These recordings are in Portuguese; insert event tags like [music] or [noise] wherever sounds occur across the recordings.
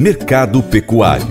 Mercado Pecuário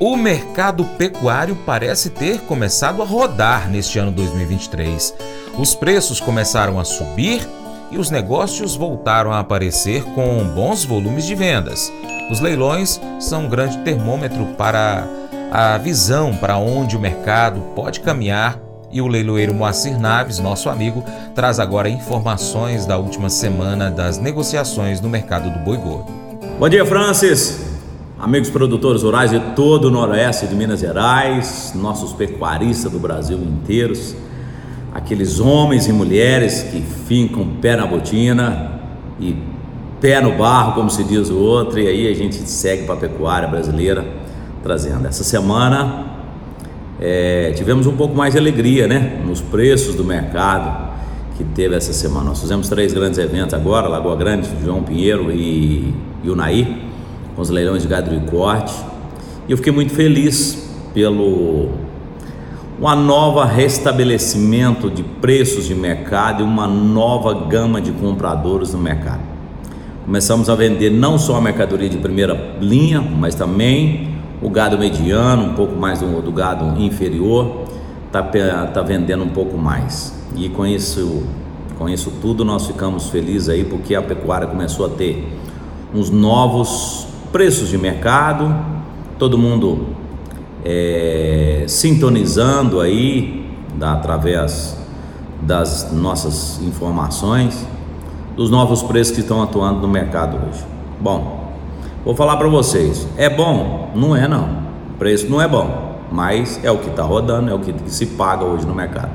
O mercado pecuário parece ter começado a rodar neste ano 2023. Os preços começaram a subir e os negócios voltaram a aparecer com bons volumes de vendas. Os leilões são um grande termômetro para a visão para onde o mercado pode caminhar e o leiloeiro Moacir Naves, nosso amigo, traz agora informações da última semana das negociações no mercado do boi gordo. Bom dia, Francis. Amigos produtores rurais de todo o noroeste de Minas Gerais, nossos pecuaristas do Brasil inteiros, aqueles homens e mulheres que fincam pé na botina e pé no barro, como se diz o outro, e aí a gente segue para a pecuária brasileira trazendo. Essa semana é, tivemos um pouco mais de alegria, né? Nos preços do mercado que teve essa semana. Nós fizemos três grandes eventos agora, Lagoa Grande, João Pinheiro e, e Unaí, com os leilões de gado de corte. E eu fiquei muito feliz pelo uma nova restabelecimento de preços de mercado e uma nova gama de compradores no mercado. Começamos a vender não só a mercadoria de primeira linha, mas também o gado mediano, um pouco mais do, do gado inferior, está tá vendendo um pouco mais. E com isso, com isso tudo nós ficamos felizes aí porque a pecuária começou a ter uns novos preços de mercado, todo mundo é, sintonizando aí da, através das nossas informações dos novos preços que estão atuando no mercado hoje. Bom, Vou falar para vocês, é bom? Não é não. O preço não é bom, mas é o que está rodando, é o que, se paga hoje no mercado.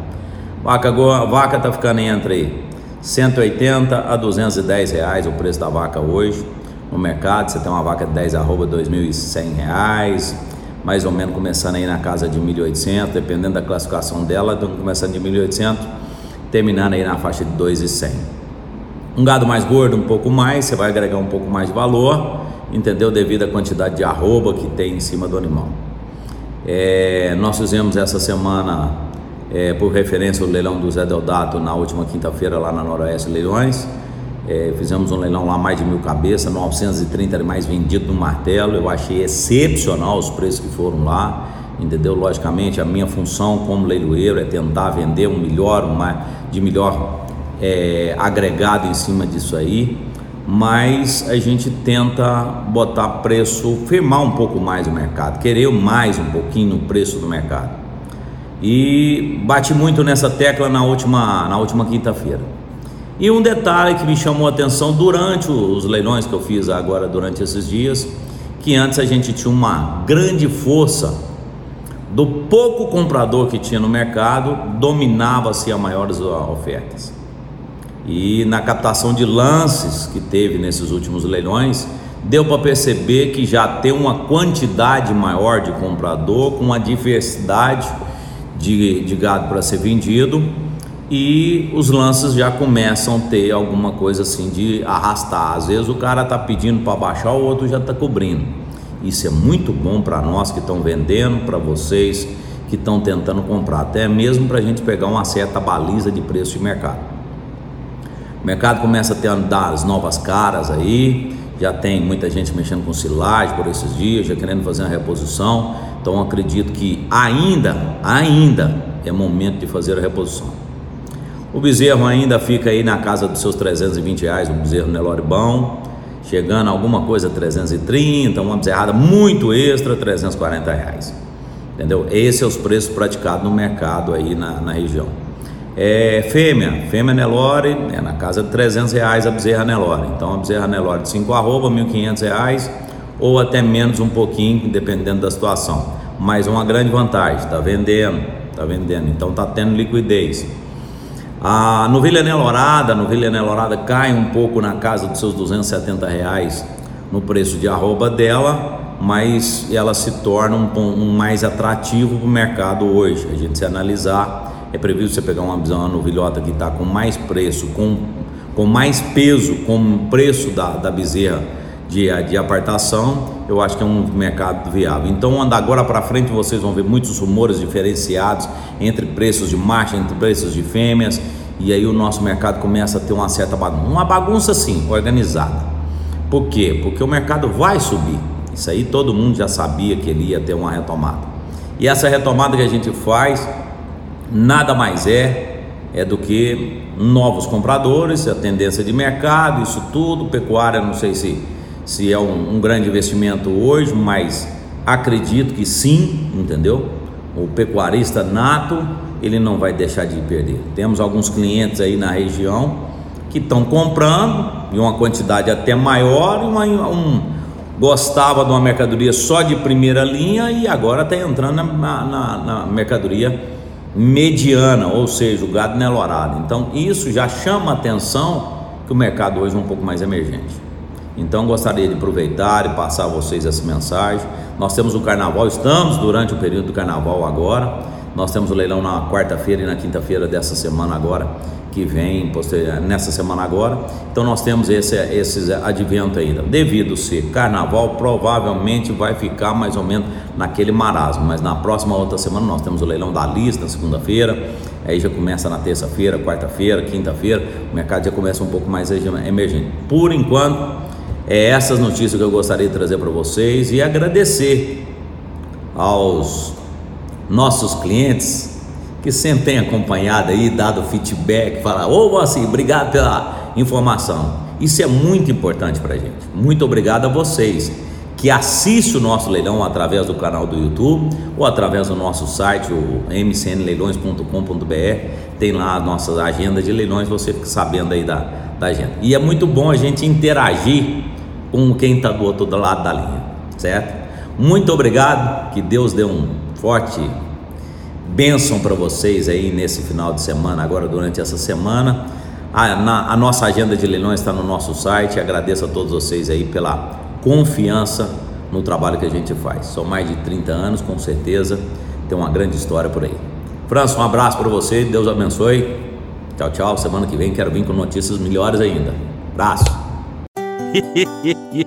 Vaca vaca está ficando entre 180 a 210 reais o preço da vaca hoje no mercado. Você tem uma vaca de 10 arroba 2.100 reais, mais ou menos começando aí na casa de 1.800, dependendo da classificação dela, começando de 1.800, terminando aí na faixa de 2.100. Um gado mais gordo, um pouco mais, você vai agregar um pouco mais de valor entendeu? Devido à quantidade de arroba que tem em cima do animal. É, nós fizemos essa semana, é, por referência, o leilão do Zé Deldato na última quinta-feira lá na Noroeste Leilões. É, fizemos um leilão lá mais de mil cabeças, 930 animais vendidos no martelo. Eu achei excepcional os preços que foram lá, entendeu? Logicamente, a minha função como leiloeiro é tentar vender um melhor, uma, de melhor é, agregado em cima disso aí mas a gente tenta botar preço, firmar um pouco mais o mercado, querer mais um pouquinho no preço do mercado. E bati muito nessa tecla na última, na última quinta-feira. E um detalhe que me chamou a atenção durante os leilões que eu fiz agora durante esses dias, que antes a gente tinha uma grande força do pouco comprador que tinha no mercado, dominava-se as maiores ofertas. E na captação de lances que teve nesses últimos leilões, deu para perceber que já tem uma quantidade maior de comprador, com uma diversidade de, de gado para ser vendido e os lances já começam a ter alguma coisa assim de arrastar. Às vezes o cara está pedindo para baixar, o outro já está cobrindo. Isso é muito bom para nós que estão vendendo, para vocês que estão tentando comprar, até mesmo para a gente pegar uma certa baliza de preço de mercado. Mercado começa a ter as novas caras aí, já tem muita gente mexendo com silagem por esses dias, já querendo fazer uma reposição. Então acredito que ainda, ainda é momento de fazer a reposição. O bezerro ainda fica aí na casa dos seus 320 reais, um bezerro Nelore bom, chegando a alguma coisa 330, uma bezerrada muito extra, 340 reais. Entendeu? Esses são os preços praticados no mercado aí na, na região. É, fêmea, fêmea Nelore, é na casa de 300 reais a bezerra Nelore. Então a bezerra Nelore de 5 arroba, 1.500 reais ou até menos um pouquinho, dependendo da situação. Mas uma grande vantagem, está vendendo, está vendendo, então está tendo liquidez. A novilha Nelorada, a novilha Nelorada cai um pouco na casa dos seus 270 reais no preço de arroba dela, mas ela se torna um, um mais atrativo para o mercado hoje. A gente se analisar é previsto você pegar uma, uma novilhota que está com mais preço, com, com mais peso, com preço da, da bezerra de, de apartação, eu acho que é um mercado viável. Então, anda agora para frente, vocês vão ver muitos rumores diferenciados entre preços de macho, entre preços de fêmeas, e aí o nosso mercado começa a ter uma certa bagunça, uma bagunça sim, organizada. Por quê? Porque o mercado vai subir. Isso aí todo mundo já sabia que ele ia ter uma retomada. E essa retomada que a gente faz nada mais é é do que novos compradores, a tendência de mercado, isso tudo, pecuária, não sei se se é um, um grande investimento hoje, mas acredito que sim, entendeu? O pecuarista nato ele não vai deixar de perder. Temos alguns clientes aí na região que estão comprando em uma quantidade até maior, uma, um, gostava de uma mercadoria só de primeira linha e agora está entrando na, na, na, mercadoria mediana, ou seja, o gado nelorado. Então isso já chama atenção que o mercado hoje é um pouco mais emergente. Então gostaria de aproveitar e passar a vocês essa mensagem. Nós temos o carnaval, estamos durante o período do carnaval agora. Nós temos o leilão na quarta-feira e na quinta-feira dessa semana agora, que vem, nessa semana agora. Então nós temos esse, esses advento ainda. Devido ser carnaval, provavelmente vai ficar mais ou menos naquele marasmo, mas na próxima outra semana nós temos o leilão da lista na segunda-feira. Aí já começa na terça-feira, quarta-feira, quinta-feira, o mercado já começa um pouco mais emergente. Por enquanto, é essas notícias que eu gostaria de trazer para vocês e agradecer aos nossos clientes que sempre têm acompanhado aí, dado feedback, falar, ô oh, assim, obrigado pela informação. Isso é muito importante para a gente. Muito obrigado a vocês que assistem o nosso leilão através do canal do YouTube ou através do nosso site, o mcnleilões.com.br. Tem lá a nossa agenda de leilões, você fica sabendo aí da, da agenda. E é muito bom a gente interagir com quem está do outro lado da linha, certo? Muito obrigado, que Deus dê um forte bênção para vocês aí nesse final de semana, agora durante essa semana. A, na, a nossa agenda de leilões está no nosso site. Agradeço a todos vocês aí pela confiança no trabalho que a gente faz. São mais de 30 anos, com certeza, tem uma grande história por aí. França, um abraço para você, Deus abençoe. Tchau, tchau. Semana que vem quero vir com notícias melhores ainda. Abraço. [laughs]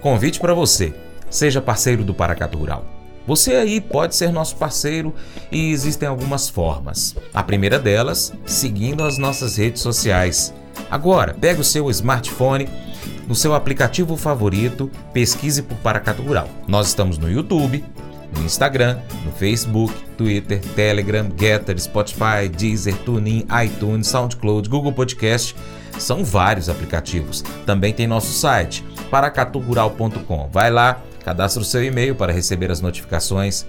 convite para você. Seja parceiro do Paracato Rural. Você aí pode ser nosso parceiro e existem algumas formas. A primeira delas, seguindo as nossas redes sociais. Agora, pega o seu smartphone no seu aplicativo favorito, pesquise por Paracato Rural. Nós estamos no YouTube, no Instagram, no Facebook, Twitter, Telegram, Getter, Spotify, Deezer, TuneIn, iTunes, SoundCloud, Google Podcast. São vários aplicativos. Também tem nosso site, paracaturural.com. Vai lá, cadastre o seu e-mail para receber as notificações.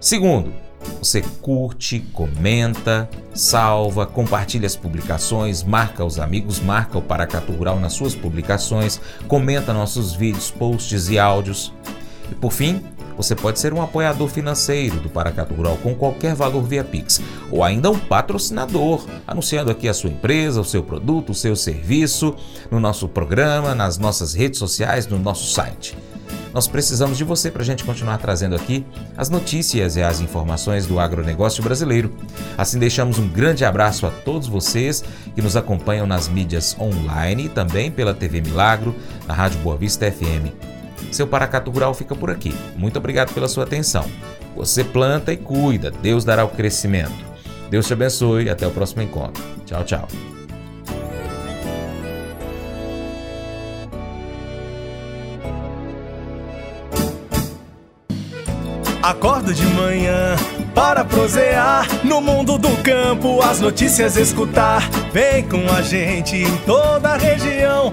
Segundo, você curte, comenta, salva, compartilha as publicações, marca os amigos, marca o Paracatu Rural nas suas publicações, comenta nossos vídeos, posts e áudios. E por fim, você pode ser um apoiador financeiro do Paracatu Rural com qualquer valor via Pix, ou ainda um patrocinador, anunciando aqui a sua empresa, o seu produto, o seu serviço, no nosso programa, nas nossas redes sociais, no nosso site. Nós precisamos de você para a gente continuar trazendo aqui as notícias e as informações do agronegócio brasileiro. Assim, deixamos um grande abraço a todos vocês que nos acompanham nas mídias online e também pela TV Milagro, na Rádio Boa Vista FM. Seu Paracato Rural fica por aqui. Muito obrigado pela sua atenção. Você planta e cuida, Deus dará o crescimento. Deus te abençoe até o próximo encontro. Tchau, tchau. Acordo de manhã para prosear no mundo do campo, as notícias escutar. Vem com a gente em toda a região